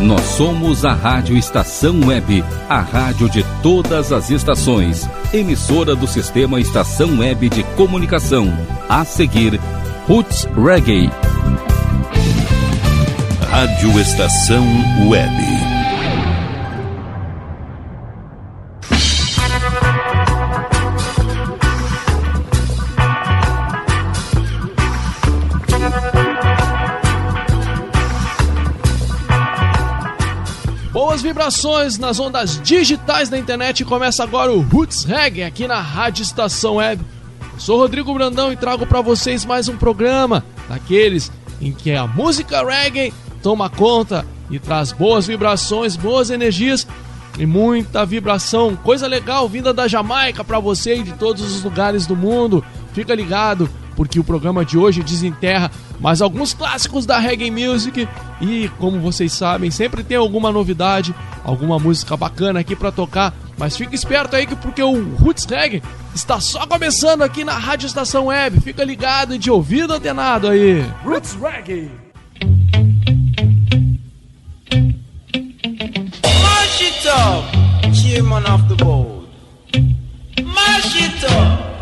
Nós somos a Rádio Estação Web, a rádio de todas as estações, emissora do sistema Estação Web de Comunicação. A seguir, Roots Reggae. Rádio Estação Web. Vibrações nas ondas digitais da internet. Começa agora o Roots Reggae aqui na Rádio Estação Web. Eu sou Rodrigo Brandão e trago para vocês mais um programa daqueles em que a música reggae toma conta e traz boas vibrações, boas energias e muita vibração, coisa legal vinda da Jamaica para você e de todos os lugares do mundo. Fica ligado, porque o programa de hoje desenterra mais alguns clássicos da reggae music e, como vocês sabem, sempre tem alguma novidade, alguma música bacana aqui para tocar. Mas fica esperto aí que porque o Roots Reggae está só começando aqui na Rádio Estação Web. Fica ligado e de ouvido antenado aí. Roots Reggae. Mash it up, chairman of the board. Mash it up.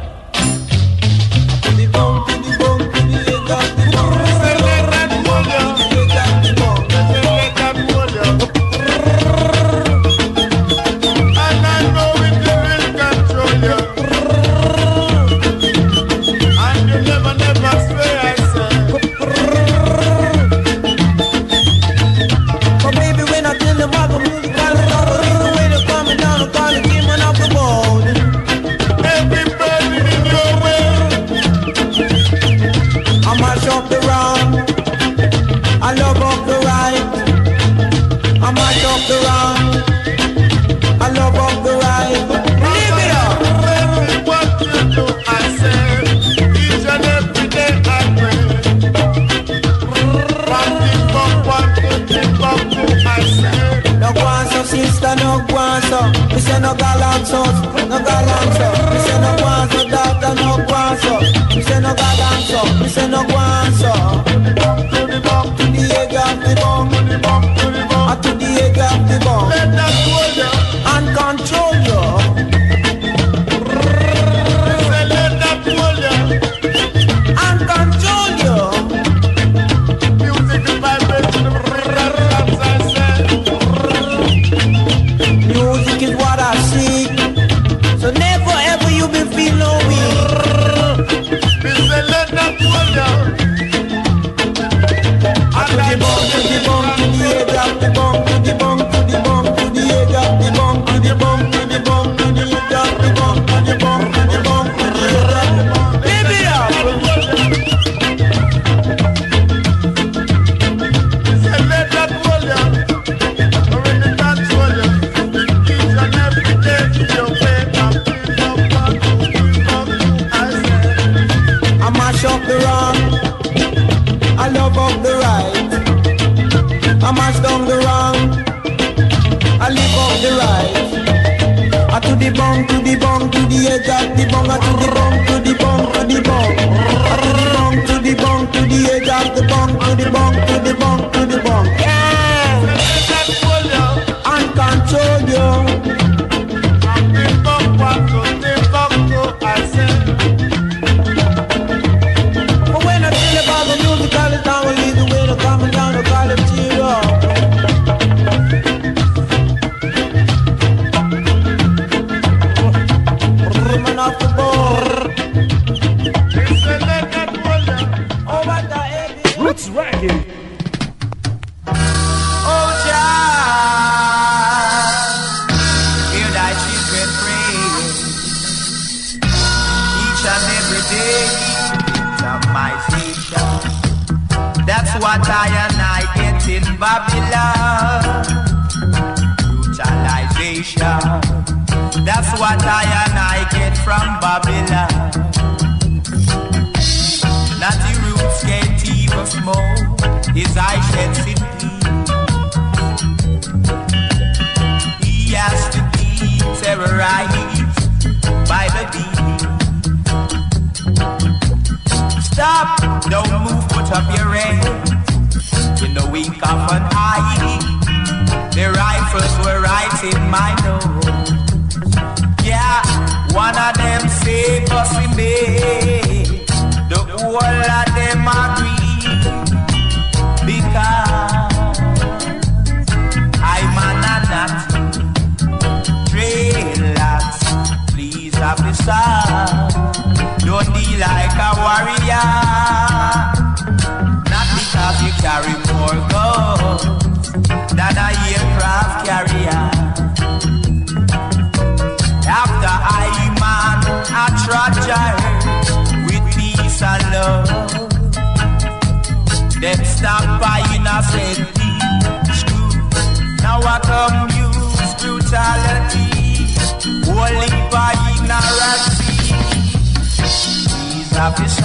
These officers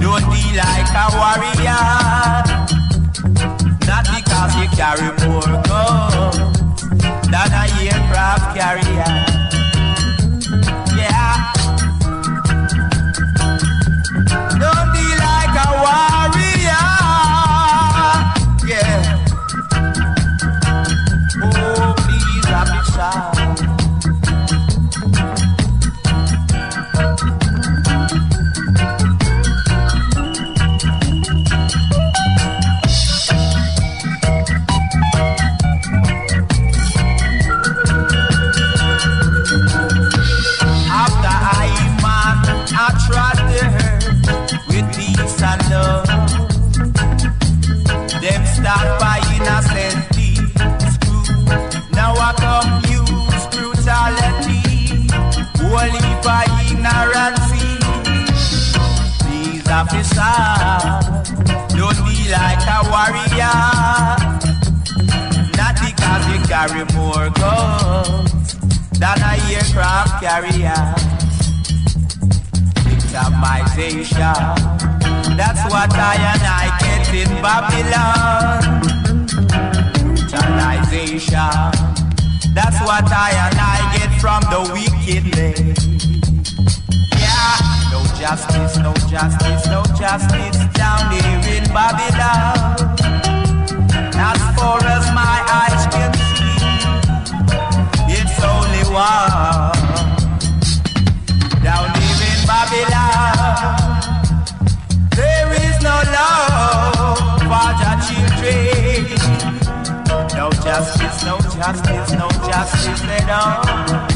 don't be like a warrior. Not because you carry more guns than a aircraft carrier. These officers don't be like a warrior, not because you carry more guns than a aircraft carrier. Victimization, that's what I and I get in Babylon. Brutalization, that's what I and I get from the wickedness. Justice, no justice, no justice down here in Babylon. As far as my eyes can see, it's only one down here in Babylon. There is no love for the children. No justice, no justice, no justice at all.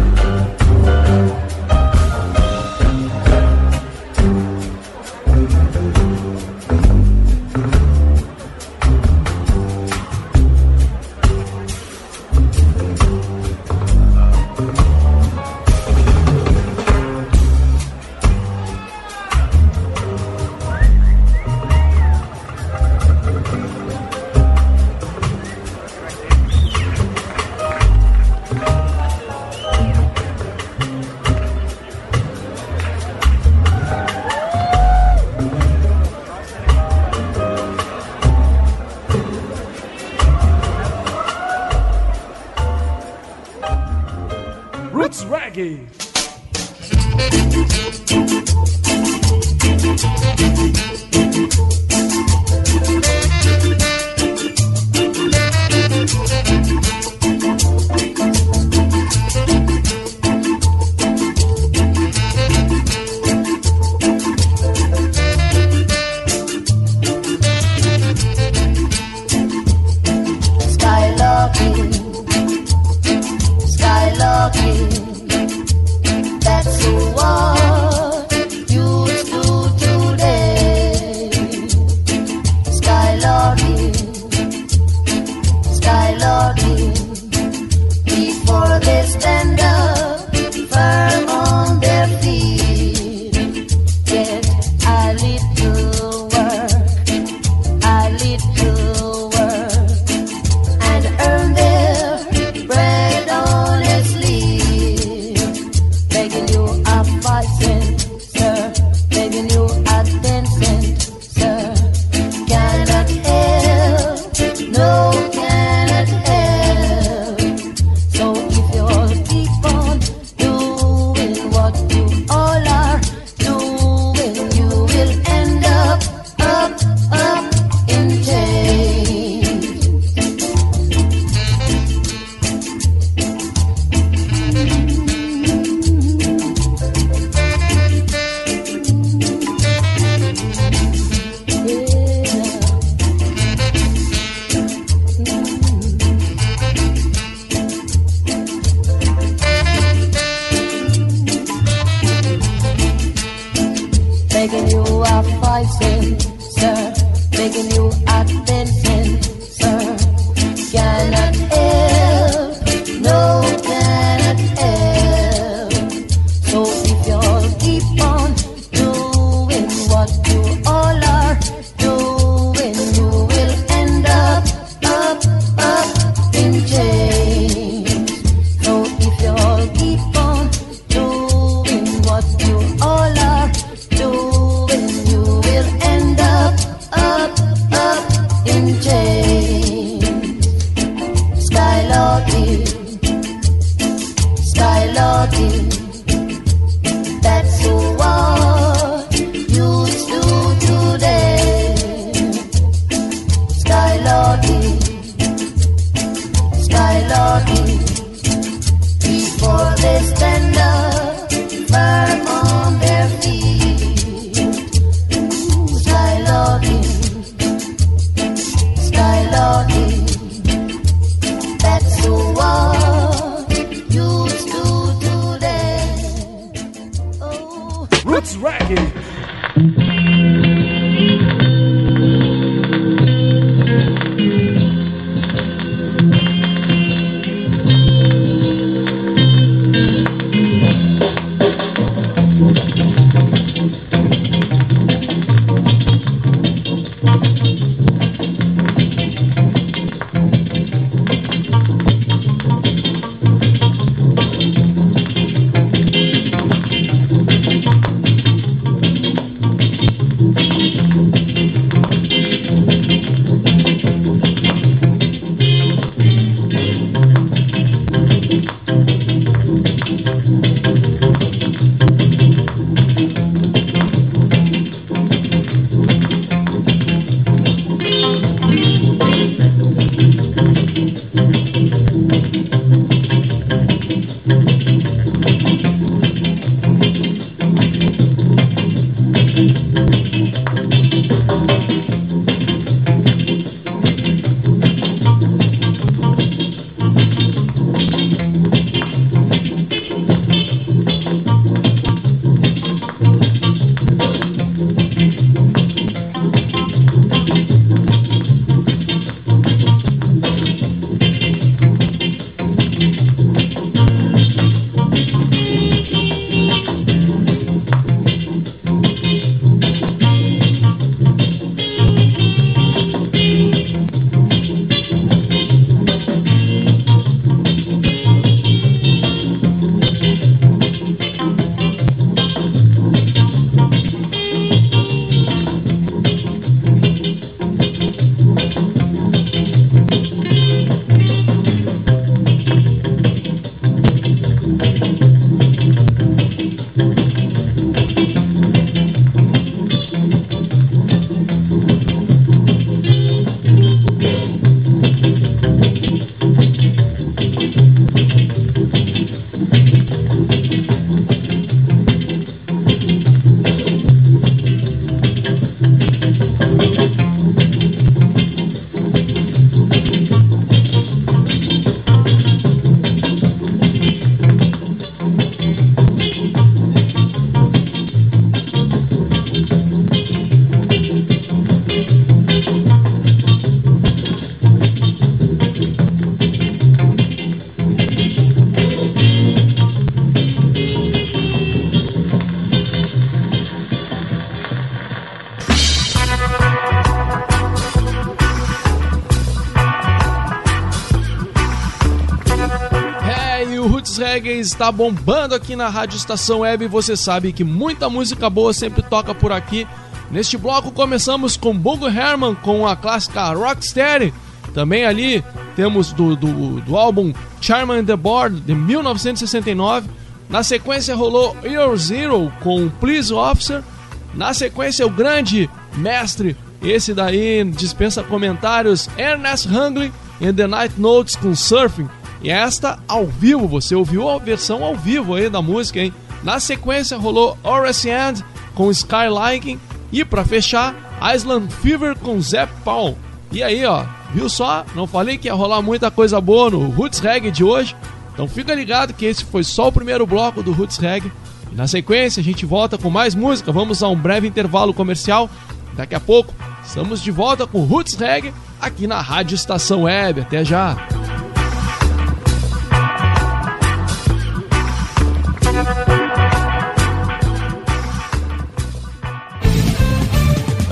está bombando aqui na Rádio Estação Web. Você sabe que muita música boa sempre toca por aqui. Neste bloco começamos com Bogo Herman com a clássica Rocksteady. Também ali temos do, do, do álbum Charm and the Board de 1969. Na sequência rolou Year Zero com Please Officer. Na sequência, o grande mestre, esse daí dispensa comentários, Ernest Hungly em The Night Notes com Surfing. E esta ao vivo, você ouviu a versão ao vivo aí da música, hein? Na sequência rolou Horace End com Skylighting e para fechar, Island Fever com Zep Paul. E aí, ó, viu só? Não falei que ia rolar muita coisa boa no Roots Reggae de hoje? Então fica ligado que esse foi só o primeiro bloco do Roots Reggae. E na sequência a gente volta com mais música. Vamos a um breve intervalo comercial. Daqui a pouco estamos de volta com Roots Reggae aqui na Rádio Estação Web. Até já!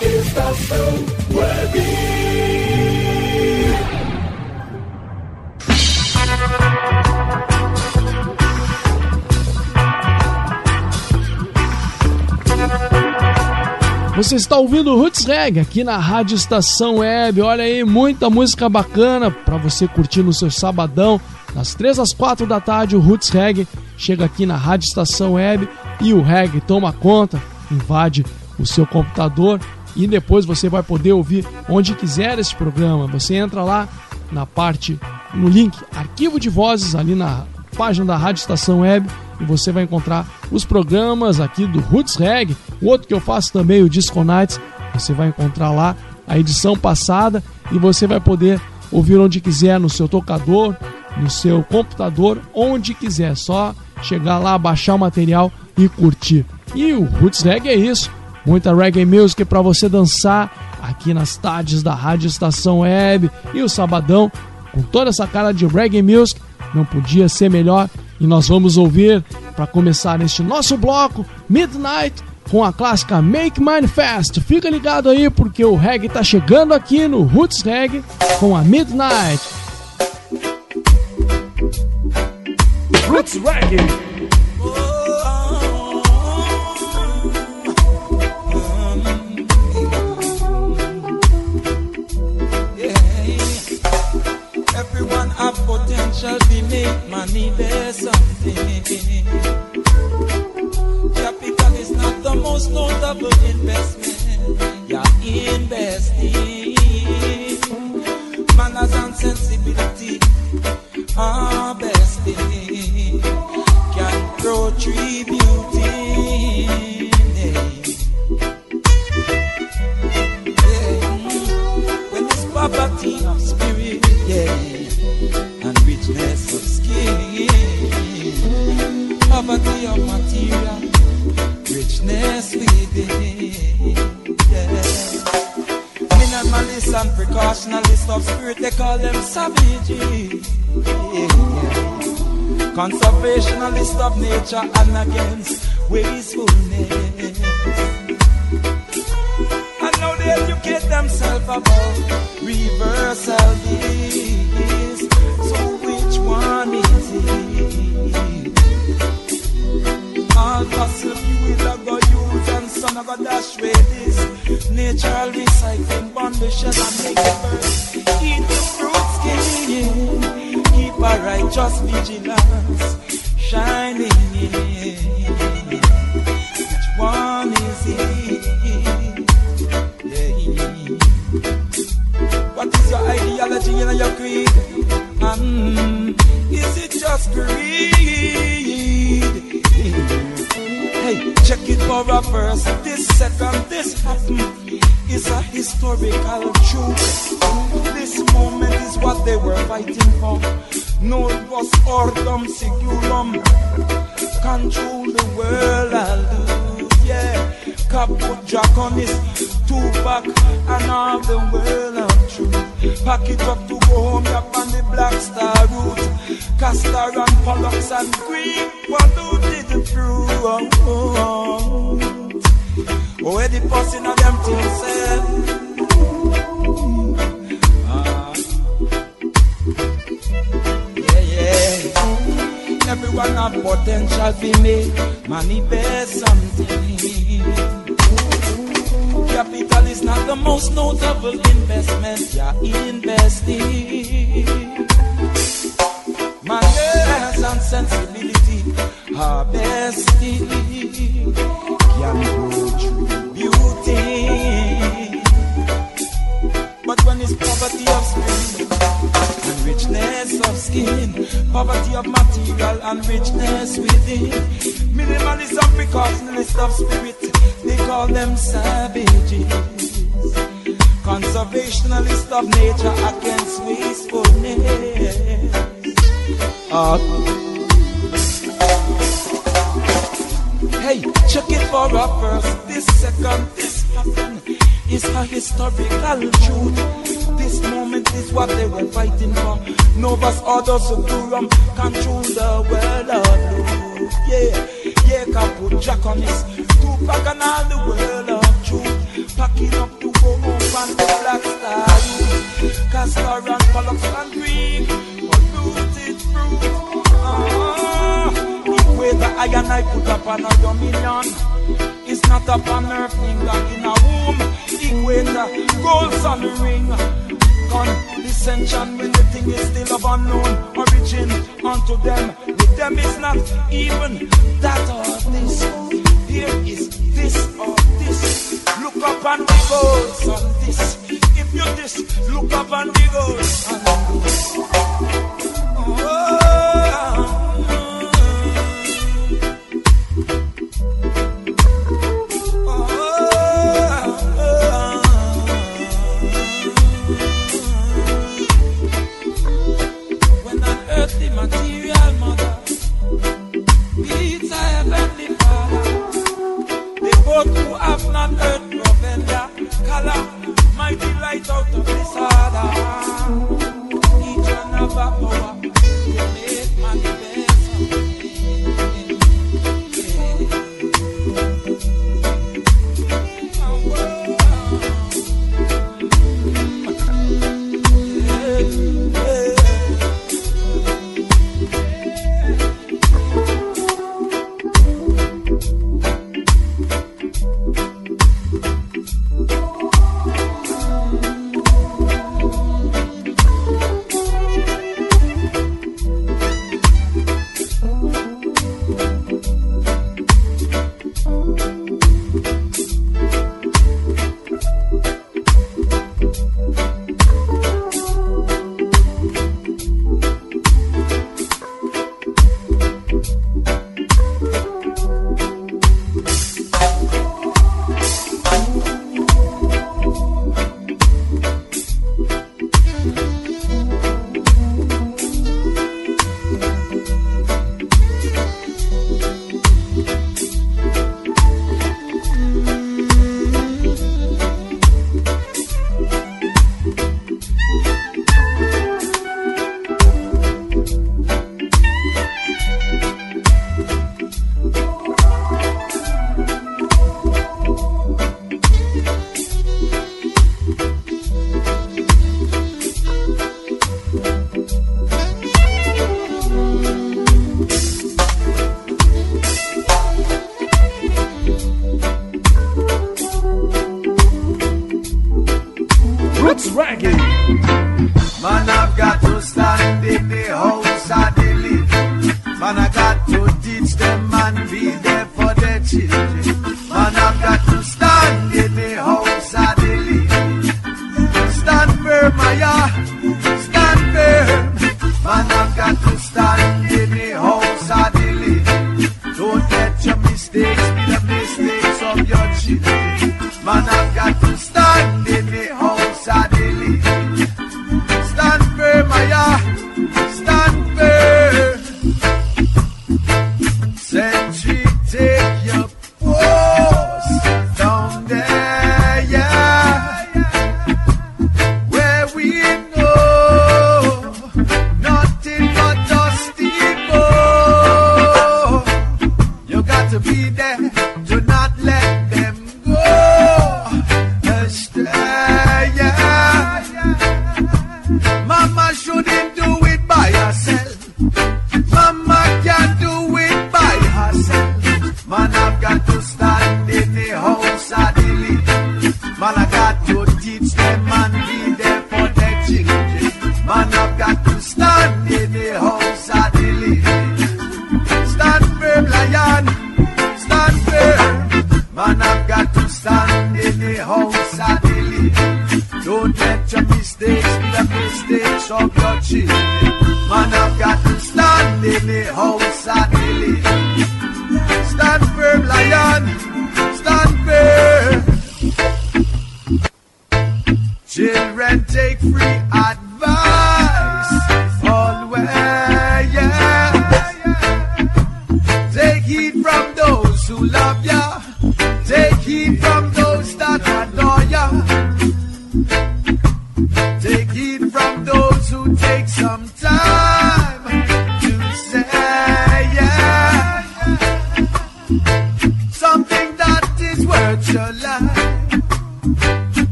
Estação Web. Você está ouvindo Roots Reggae aqui na Rádio Estação Web. Olha aí, muita música bacana para você curtir no seu sabadão. Das 3 às 4 da tarde, o Roots Reggae chega aqui na Rádio Estação Web e o reggae toma conta, invade o seu computador e depois você vai poder ouvir onde quiser esse programa. Você entra lá na parte, no link Arquivo de Vozes, ali na página da Rádio Estação Web e você vai encontrar os programas aqui do Roots Reg, o outro que eu faço também, o Disco Nights, você vai encontrar lá a edição passada e você vai poder ouvir onde quiser, no seu tocador, no seu computador, onde quiser, só chegar lá, baixar o material e curtir. E o Roots Reg é isso, muita reggae music para você dançar aqui nas tardes da Rádio Estação Web e o sabadão com toda essa cara de reggae music, não podia ser melhor e nós vamos ouvir, para começar este nosso bloco, Midnight, com a clássica Make Manifest. Fica ligado aí, porque o reggae tá chegando aqui no Roots Reggae com a Midnight. Roots Reggae. Shall be make money, there's something. Capital is not the most notable investment. You're investing. Manners and sensibility are best thing. Can grow tree Conservationalist of nature and against wastefulness. Everyone have potential to make money best something. Capital is not the most notable investment you're investing. Manners and sensibility are best thing. Can true beauty. But when it's poverty of spirit and richness of skin, poverty of material and richness within, minimalism, because list of spirit, they call them savages. Conservationalist of nature against wastefulness. Uh, hey, check it for a first, this second, this happened is a historical truth. This is what they were fighting for. Novas orders of Durham control the world of truth. Yeah, yeah, Kapu Jack on this. Tupac and all the world of truth. Packing up to go home and the Black Star Castor and Pollux and Green. Polluted fruit. Ah, the way the iron I put up on a dominion. It's not up on earth, nigga, in a womb. Equator, gold sun ring gun. Dissension when the thing is still of unknown origin. Unto them, with them is not even that or this. Here is this or this. Look up and the goals on this. If you this, look up and the goals on this.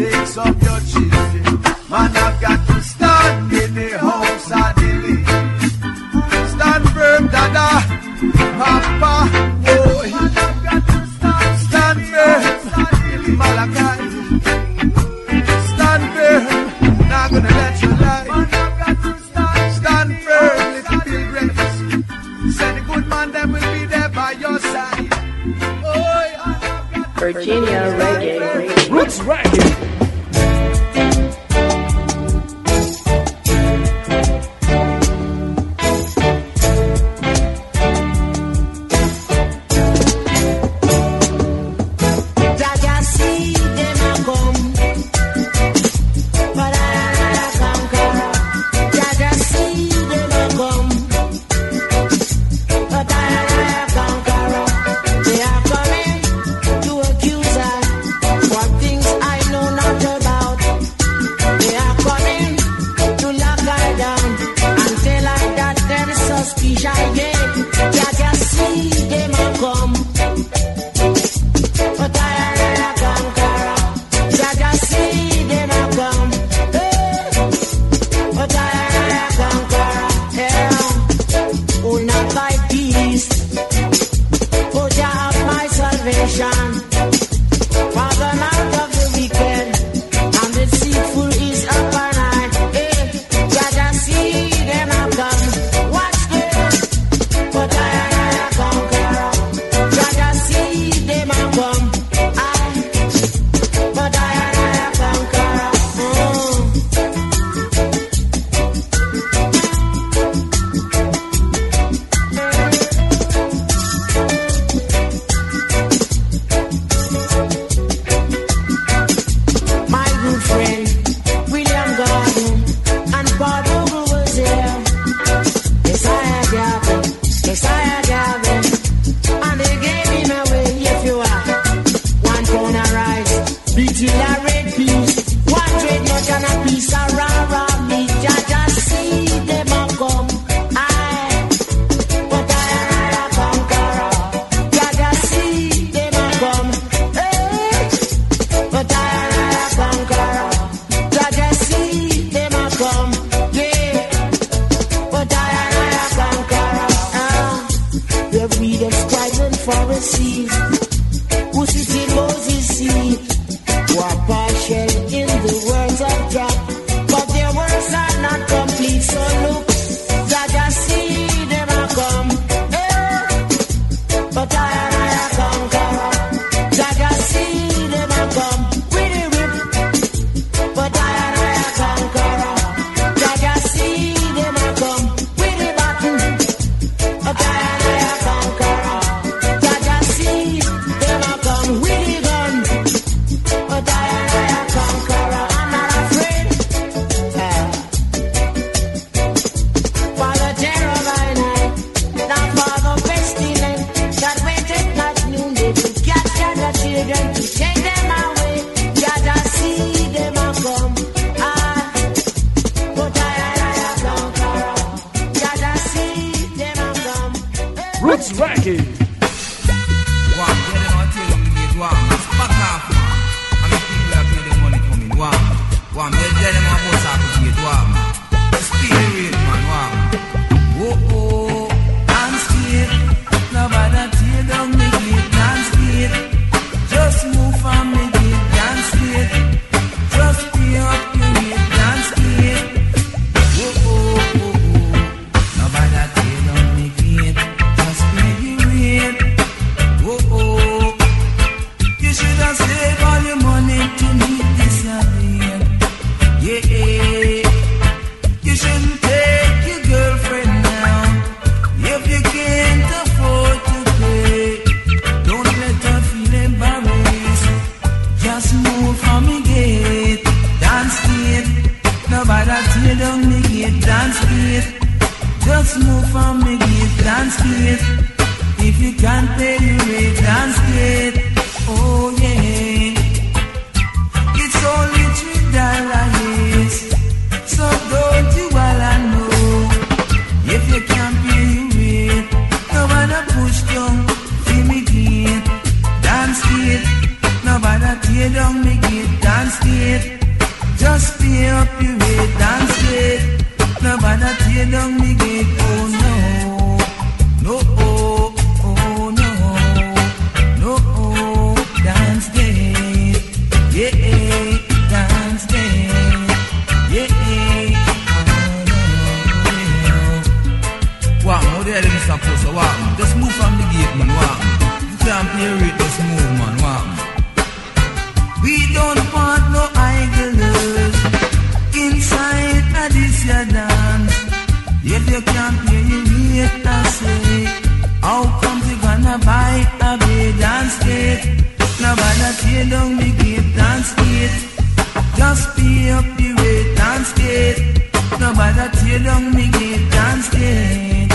takes up your children. Man, up the way, dance it. No matter how long me get, dance it.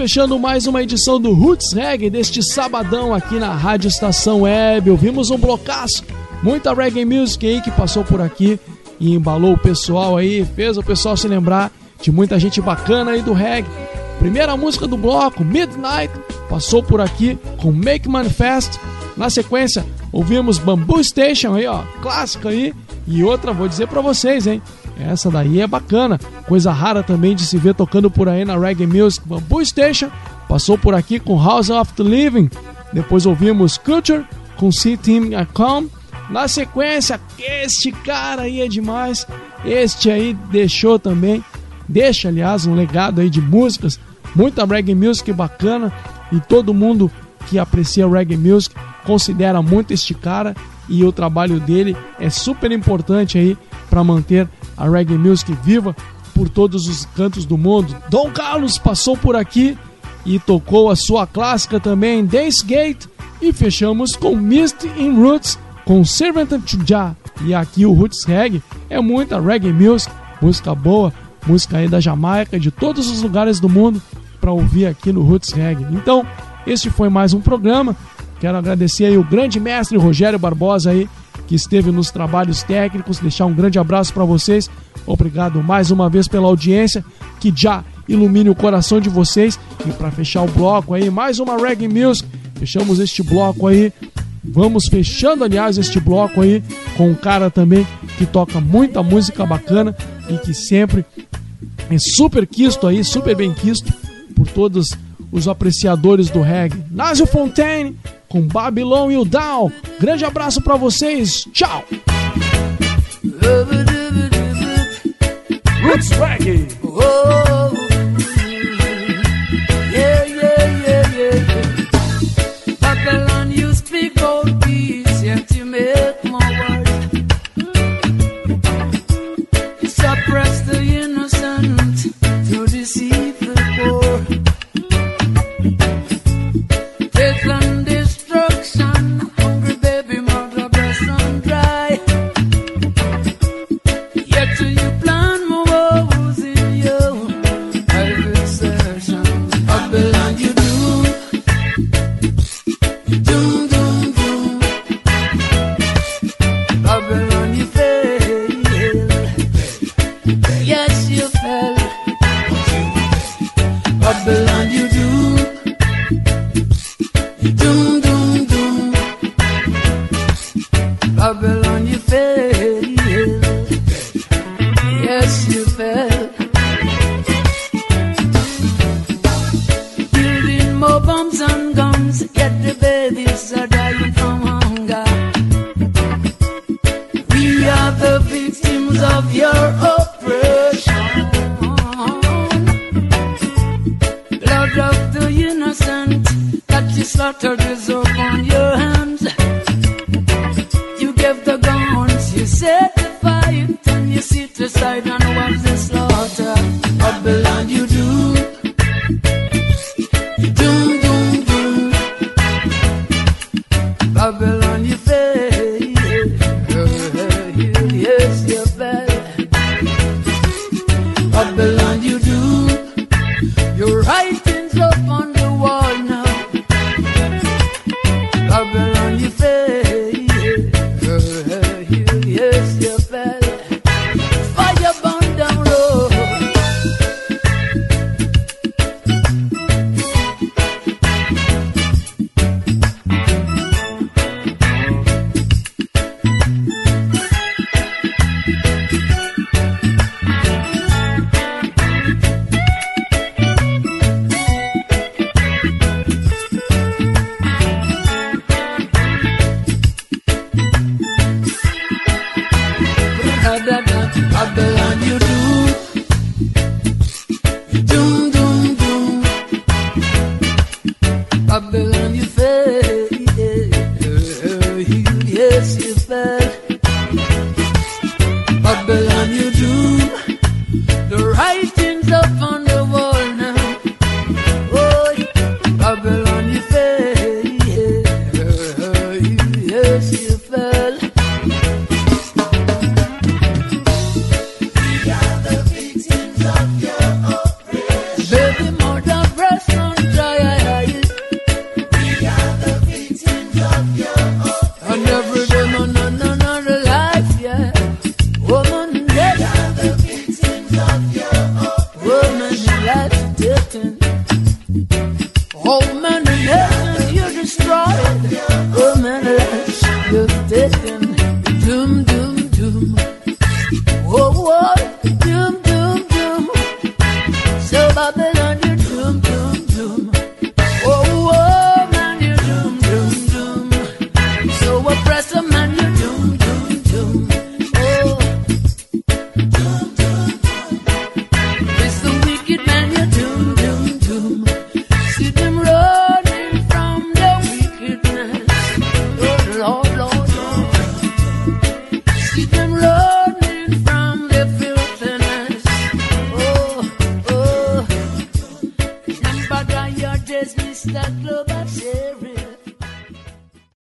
Fechando mais uma edição do Roots Reggae deste sabadão aqui na Rádio Estação Web. Ouvimos um blocaço, muita reggae music aí que passou por aqui e embalou o pessoal aí, fez o pessoal se lembrar de muita gente bacana aí do reggae. Primeira música do bloco, Midnight, passou por aqui com Make Manifest. Na sequência, ouvimos Bamboo Station aí, ó, clássica aí. E outra, vou dizer para vocês, hein? Essa daí é bacana, coisa rara também de se ver tocando por aí na Reggae Music. Bamboo Station passou por aqui com House of the Living. Depois ouvimos Culture com C Team Calm. Na sequência, este cara aí é demais. Este aí deixou também, deixa aliás um legado aí de músicas, muita reggae music bacana e todo mundo que aprecia reggae music considera muito este cara e o trabalho dele é super importante aí para manter a reggae music viva por todos os cantos do mundo. Dom Carlos passou por aqui e tocou a sua clássica também, Dance Gate, e fechamos com Mist in Roots com Servant of Jah. E aqui o Roots Reggae é muita reggae music, música boa, música aí da Jamaica, de todos os lugares do mundo para ouvir aqui no Roots Reggae. Então, este foi mais um programa. Quero agradecer aí o grande mestre Rogério Barbosa aí que esteve nos trabalhos técnicos. Deixar um grande abraço para vocês. Obrigado mais uma vez pela audiência. Que já ilumine o coração de vocês. E para fechar o bloco aí, mais uma Reggae Music. Fechamos este bloco aí. Vamos fechando, aliás, este bloco aí com um cara também que toca muita música bacana e que sempre é super quisto aí, super bem quisto por todos os apreciadores do reggae. Násio Fontaine com Babylon e o Down. Grande abraço para vocês. Tchau. Roots Reggae.